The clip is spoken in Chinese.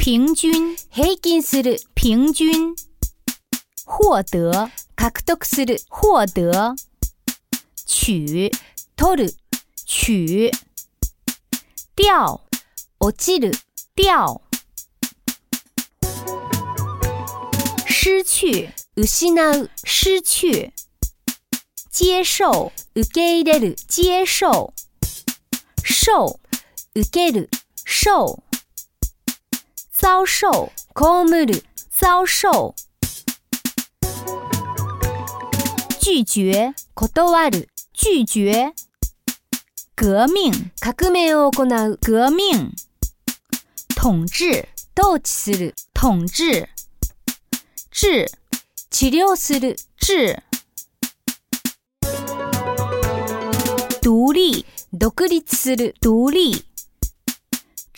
平均，平均获得，获得取，取掉，落ちる，掉，失去，失去接受，接受受，接受受。遭受，u ムる；遭受，拒绝，拒る；拒绝，革命，革命を行う；革命，统治，统治する；统治，治，治療する；治，独立，独立する；独立。